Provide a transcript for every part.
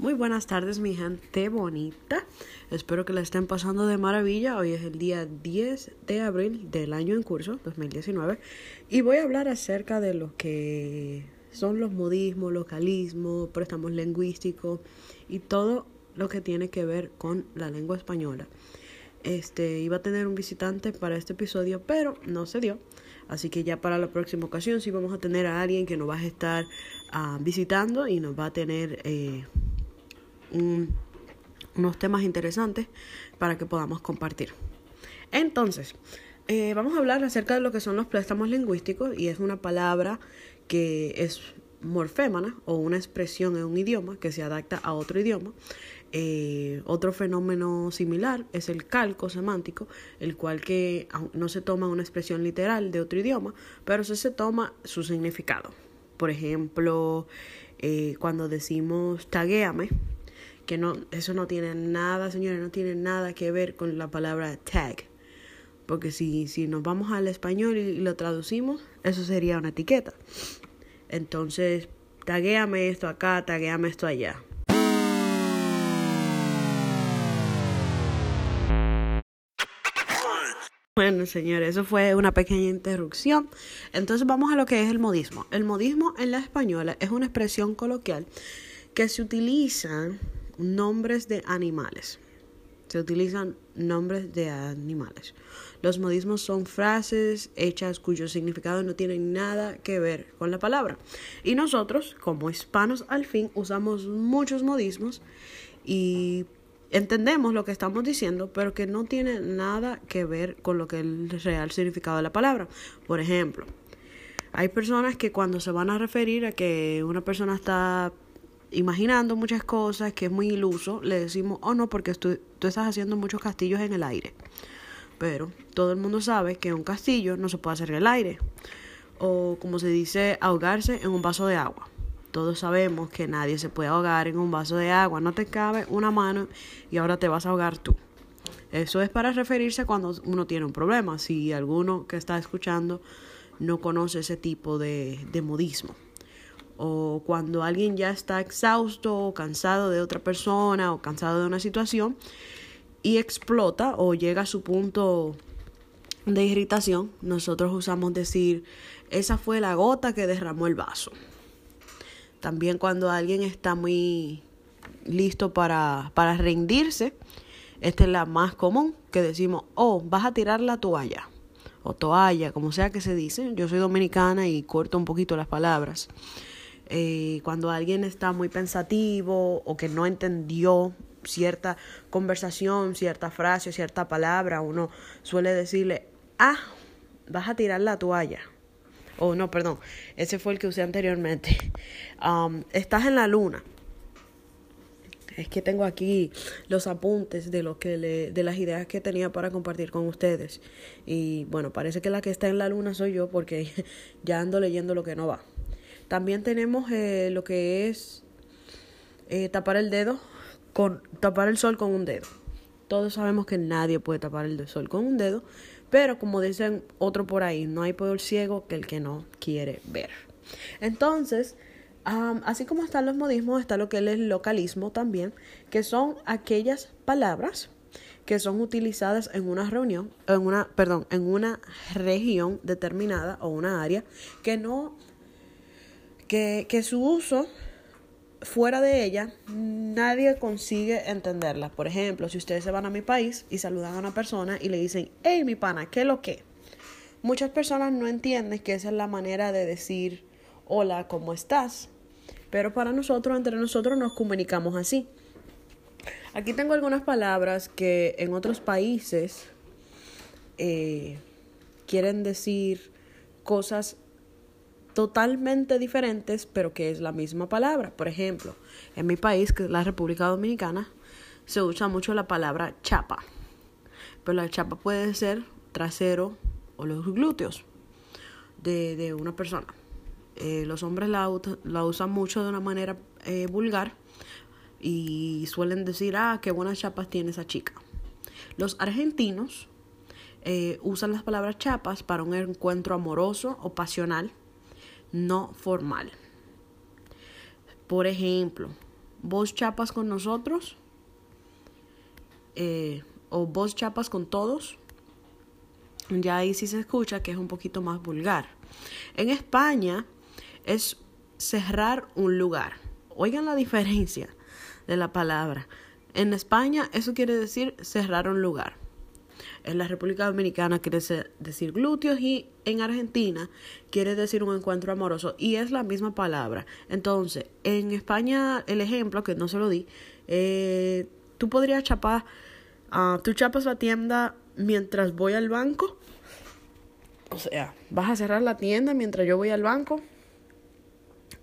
Muy buenas tardes, mi gente bonita. Espero que la estén pasando de maravilla. Hoy es el día 10 de abril del año en curso, 2019, y voy a hablar acerca de lo que son los modismos, localismos, préstamos lingüísticos y todo lo que tiene que ver con la lengua española. Este iba a tener un visitante para este episodio, pero no se dio. Así que ya para la próxima ocasión sí vamos a tener a alguien que nos va a estar ah, visitando y nos va a tener eh, unos temas interesantes para que podamos compartir. Entonces, eh, vamos a hablar acerca de lo que son los préstamos lingüísticos y es una palabra que es morfémana o una expresión en un idioma que se adapta a otro idioma. Eh, otro fenómeno similar es el calco semántico, el cual que no se toma una expresión literal de otro idioma, pero sí se toma su significado. Por ejemplo, eh, cuando decimos taguéame, que no, eso no tiene nada, señores, no tiene nada que ver con la palabra tag. Porque si, si nos vamos al español y, lo traducimos, eso sería una etiqueta. Entonces, taguéame esto acá, taguéame esto allá. Bueno, señores, eso fue una pequeña interrupción. Entonces vamos a lo que es el modismo. El modismo en la española es una expresión coloquial que se utiliza nombres de animales. Se utilizan nombres de animales. Los modismos son frases hechas cuyo significado no tiene nada que ver con la palabra. Y nosotros, como hispanos al fin, usamos muchos modismos y entendemos lo que estamos diciendo, pero que no tiene nada que ver con lo que es el real significado de la palabra. Por ejemplo, hay personas que cuando se van a referir a que una persona está imaginando muchas cosas, que es muy iluso, le decimos, oh no, porque tú, tú estás haciendo muchos castillos en el aire. Pero todo el mundo sabe que un castillo no se puede hacer en el aire. O como se dice, ahogarse en un vaso de agua. Todos sabemos que nadie se puede ahogar en un vaso de agua. No te cabe una mano y ahora te vas a ahogar tú. Eso es para referirse cuando uno tiene un problema. Si alguno que está escuchando no conoce ese tipo de, de modismo o cuando alguien ya está exhausto o cansado de otra persona o cansado de una situación y explota o llega a su punto de irritación, nosotros usamos decir, esa fue la gota que derramó el vaso. También cuando alguien está muy listo para, para rendirse, esta es la más común, que decimos, oh, vas a tirar la toalla, o toalla, como sea que se dice. Yo soy dominicana y corto un poquito las palabras. Eh, cuando alguien está muy pensativo o que no entendió cierta conversación, cierta frase, cierta palabra, uno suele decirle, ah, vas a tirar la toalla. O no, perdón, ese fue el que usé anteriormente. Estás en la luna. Es que tengo aquí los apuntes de lo que le, de las ideas que tenía para compartir con ustedes. Y bueno, parece que la que está en la luna soy yo porque ya ando leyendo lo que no va. También tenemos eh, lo que es eh, tapar el dedo con tapar el sol con un dedo. Todos sabemos que nadie puede tapar el sol con un dedo, pero como dicen otro por ahí, no hay peor ciego que el que no quiere ver. Entonces, así como están los modismos, está lo que es el localismo también, que son aquellas palabras que son utilizadas en una reunión, en una, perdón, en una región determinada o una área que no que, su uso fuera de ella, nadie consigue entenderla. Por ejemplo, si ustedes se van a mi país y saludan a una persona y le dicen, hey, mi pana, ¿qué lo que? Muchas personas no entienden que esa es la manera de decir, hola, ¿cómo estás? Pero para nosotros, entre nosotros, nos comunicamos así. Aquí tengo algunas palabras que en otros países eh, quieren decir cosas totalmente diferentes, pero que es la misma palabra. Por ejemplo, en mi país, que es la República Dominicana, se usa mucho la palabra chapa. Pero la chapa puede ser trasero o los glúteos de, una persona. Eh, los hombres la, usan mucho de una manera eh, vulgar y suelen decir, ah, qué buenas chapas tiene esa chica. Los argentinos eh, usan las palabras chapas para un encuentro amoroso o pasional no formal. Por ejemplo, vos chapas con nosotros eh, o vos chapas con todos. Ya ahí sí se escucha que es un poquito más vulgar. En España es cerrar un lugar. Oigan la diferencia de la palabra. En España eso quiere decir cerrar un lugar. En la República Dominicana quiere decir glúteos y en Argentina quiere decir un encuentro amoroso y es la misma palabra. Entonces, en España el ejemplo, que no se lo di, eh, tú podrías chapar, uh, tú chapas la tienda mientras voy al banco. O sea, vas a cerrar la tienda mientras yo voy al banco.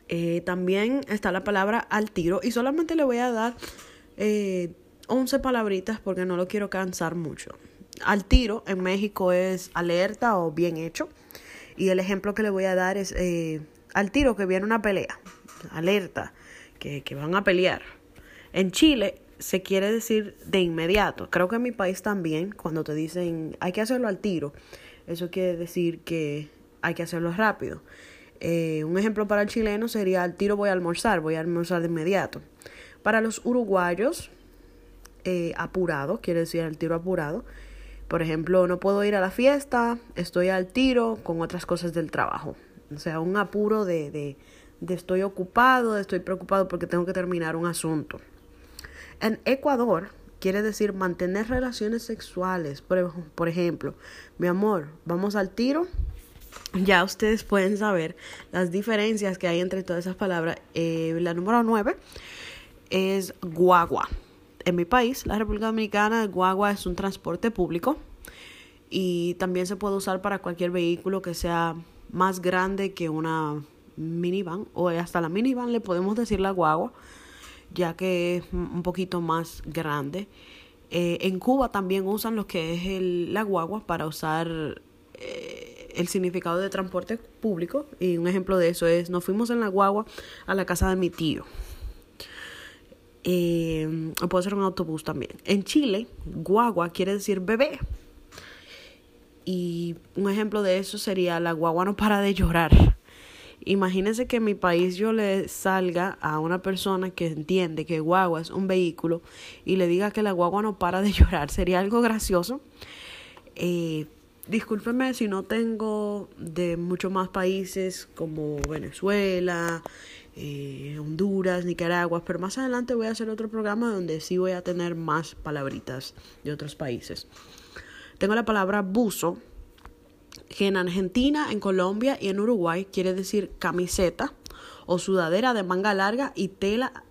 Eh, también está la palabra al tiro y solamente le voy a dar eh, 11 palabritas porque no lo quiero cansar mucho. Al tiro en México es alerta o bien hecho. Y el ejemplo que le voy a dar es eh, al tiro que viene una pelea. Alerta, que, que van a pelear. En Chile se quiere decir de inmediato. Creo que en mi país también, cuando te dicen hay que hacerlo al tiro, eso quiere decir que hay que hacerlo rápido. Eh, un ejemplo para el chileno sería al tiro voy a almorzar, voy a almorzar de inmediato. Para los uruguayos, eh, apurado, quiere decir al tiro apurado. Por ejemplo, no puedo ir a la fiesta, estoy al tiro con otras cosas del trabajo. O sea, un apuro de, de, de estoy ocupado, de estoy preocupado porque tengo que terminar un asunto. En Ecuador quiere decir mantener relaciones sexuales. Por, por ejemplo, mi amor, vamos al tiro. Ya ustedes pueden saber las diferencias que hay entre todas esas palabras. Eh, la número 9 es guagua. En mi país, la República Dominicana, el guagua es un transporte público y también se puede usar para cualquier vehículo que sea más grande que una minivan o hasta la minivan le podemos decir la guagua ya que es un poquito más grande. Eh, en Cuba también usan lo que es el, la guagua para usar eh, el significado de transporte público. Y un ejemplo de eso es, nos fuimos en la guagua a la casa de mi tío. Eh, puede ser un autobús también. En Chile, guagua quiere decir bebé. Y un ejemplo de eso sería la guagua no para de llorar. Imagínense que en mi país yo le salga a una persona que entiende que guagua es un vehículo y le diga que la guagua no para de llorar. Sería algo gracioso. Eh, discúlpeme si no tengo de muchos más países como Venezuela, eh, Honduras, Nicaragua, pero más adelante voy a hacer otro programa donde sí voy a tener más palabritas de otros países. Tengo la palabra buzo, que en Argentina, en Colombia y en Uruguay quiere decir camiseta o sudadera de manga larga y tela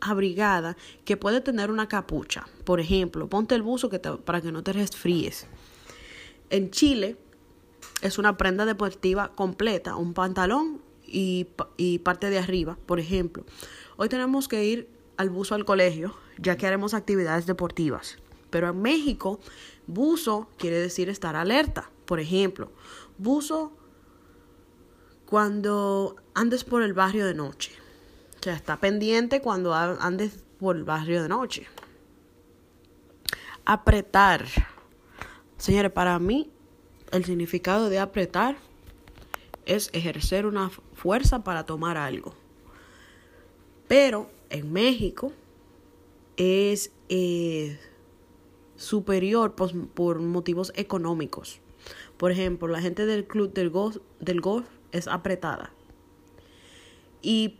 abrigada que puede tener una capucha. Por ejemplo, ponte el buzo que para que no te resfríes. En Chile es una prenda deportiva completa, un pantalón y, parte de arriba, por ejemplo. Hoy tenemos que ir al buzo al colegio, ya que haremos actividades deportivas. Pero en México, buzo quiere decir estar alerta. Por ejemplo, buzo cuando andes por el barrio de noche. O sea, está pendiente cuando andes por el barrio de noche. Apretar. Señores, para mí el significado de apretar es ejercer una fuerza para tomar algo. Pero en México es eh, superior por motivos económicos. Por ejemplo, la gente del club del golf, del golf es apretada. Y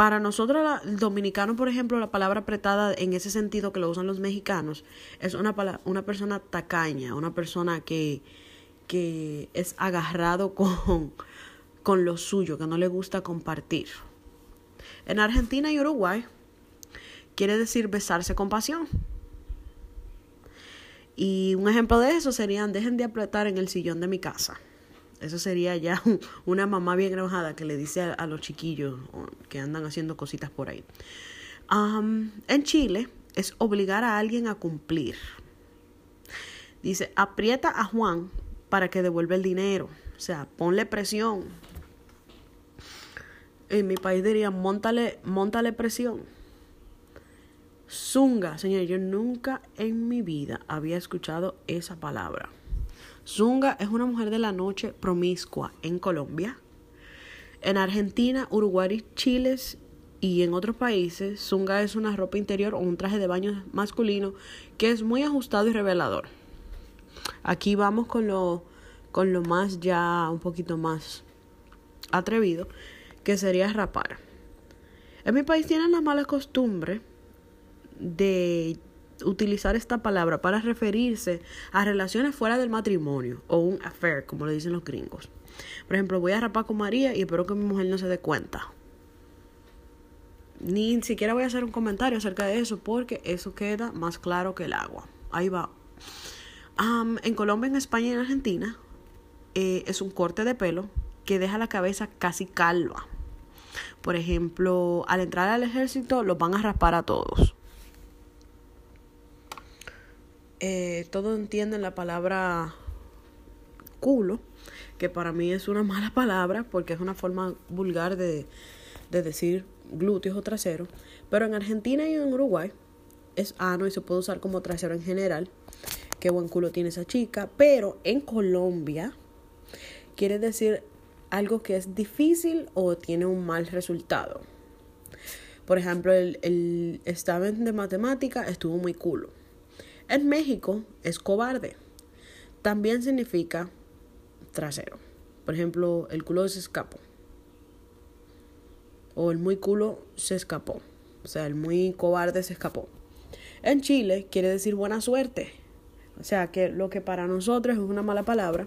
para nosotros, el dominicano, por ejemplo, la palabra apretada en ese sentido que lo usan los mexicanos, es una, una persona tacaña, una persona que, que es agarrado con, con lo suyo, que no le gusta compartir. En Argentina y Uruguay quiere decir besarse con pasión. Y un ejemplo de eso serían, dejen de apretar en el sillón de mi casa. Eso sería ya una mamá bien enojada que le dice a, los chiquillos que andan haciendo cositas por ahí. en Chile es obligar a alguien a cumplir. Dice, aprieta a Juan para que devuelva el dinero. O sea, ponle presión. En mi país diría, montale, montale presión. Zunga, señor, yo nunca en mi vida había escuchado esa palabra. Zunga es una mujer de la noche promiscua en Colombia. En Argentina, Uruguay Chile y en otros países, zunga es una ropa interior o un traje de baño masculino que es muy ajustado y revelador. Aquí vamos con lo, con lo más ya un poquito más atrevido, que sería rapar. En mi país tienen la mala costumbre de utilizar esta palabra para referirse a relaciones fuera del matrimonio o un affair, como le dicen los gringos. Por ejemplo, voy a rapar con María y espero que mi mujer no se dé cuenta. Ni siquiera voy a hacer un comentario acerca de eso porque eso queda más claro que el agua. Ahí va. en Colombia, en España y en Argentina eh, es un corte de pelo que deja la cabeza casi calva. Por ejemplo, al entrar al ejército los van a raspar a todos. Eh, todos entienden la palabra culo, que para mí es una mala palabra porque es una forma vulgar de, de decir glúteos o trasero. Pero en Argentina y en Uruguay es ano y se puede usar como trasero en general. Qué buen culo tiene esa chica. Pero en Colombia quiere decir algo que es difícil o tiene un mal resultado. Por ejemplo, el, el examen de matemática estuvo muy culo. En México es cobarde. También significa trasero. Por ejemplo, el culo se escapó. O el muy culo se escapó. O sea, el muy cobarde se escapó. En Chile quiere decir buena suerte. O sea, que lo que para nosotros es una mala palabra,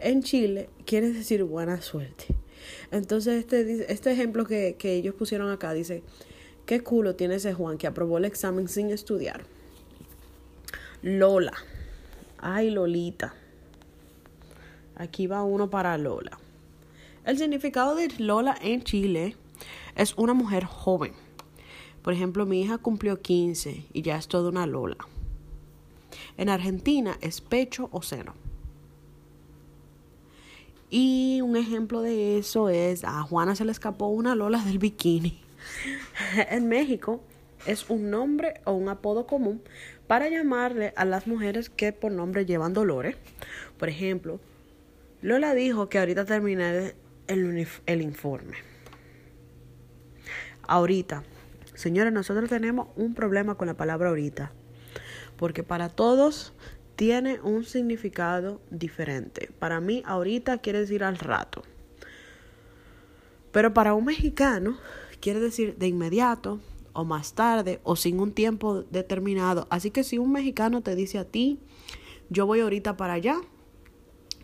en Chile quiere decir buena suerte. Entonces, este, este ejemplo que, que ellos pusieron acá dice, ¿qué culo tiene ese Juan que aprobó el examen sin estudiar? Lola. Ay, Lolita. Aquí va uno para Lola. El significado de Lola en Chile es una mujer joven. Por ejemplo, mi hija cumplió 15 y ya es toda una Lola. En Argentina es pecho o seno. Y un ejemplo de eso es a Juana se le escapó una Lola del bikini. en México es un nombre o un apodo común para llamarle a las mujeres que por nombre llevan dolores. Por ejemplo, Lola dijo que ahorita terminaré el, el informe. Ahorita. Señores, nosotros tenemos un problema con la palabra ahorita. Porque para todos tiene un significado diferente. Para mí, ahorita quiere decir al rato. Pero para un mexicano, quiere decir de inmediato, o más tarde o sin un tiempo determinado. Así que si un mexicano te dice a ti, yo voy ahorita para allá,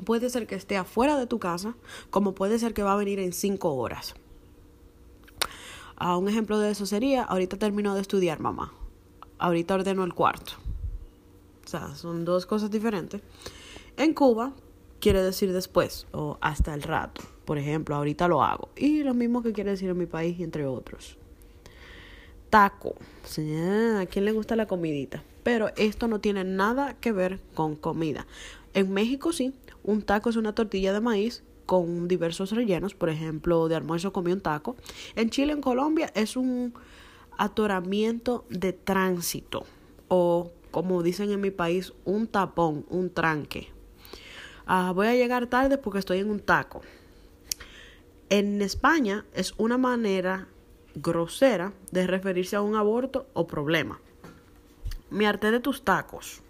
puede ser que esté afuera de tu casa, como puede ser que va a venir en cinco horas. a un ejemplo de eso sería, ahorita terminó de estudiar mamá, ahorita ordeno el cuarto. O sea, son dos cosas diferentes. En Cuba quiere decir después o hasta el rato. Por ejemplo, ahorita lo hago. Y lo mismo que quiere decir en mi país, entre otros taco. ¿A quién le gusta la comidita? Pero esto no tiene nada que ver con comida. En México sí, un taco es una tortilla de maíz con diversos rellenos, por ejemplo, de almuerzo comí un taco. En Chile, en Colombia, es un atoramiento de tránsito o, como dicen en mi país, un tapón, un tranque. Ah, voy a llegar tarde porque estoy en un taco. En España es una manera grosera de referirse a un aborto o problema. Me harté de tus tacos.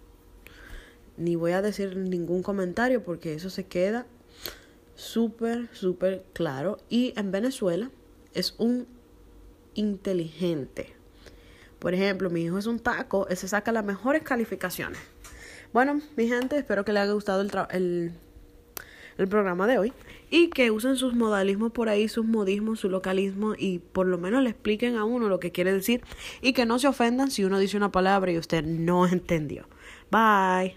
Ni voy a decir ningún comentario porque eso se queda súper, súper claro. Y en Venezuela es un inteligente. Por ejemplo, mi hijo es un taco, ese saca las mejores calificaciones. Bueno, mi gente, espero que le haya gustado el, el el programa de hoy y que usen sus modalismos por ahí, sus modismos, su localismo y por lo menos le expliquen a uno lo que quiere decir y que no se ofendan si uno dice una palabra y usted no entendió. Bye.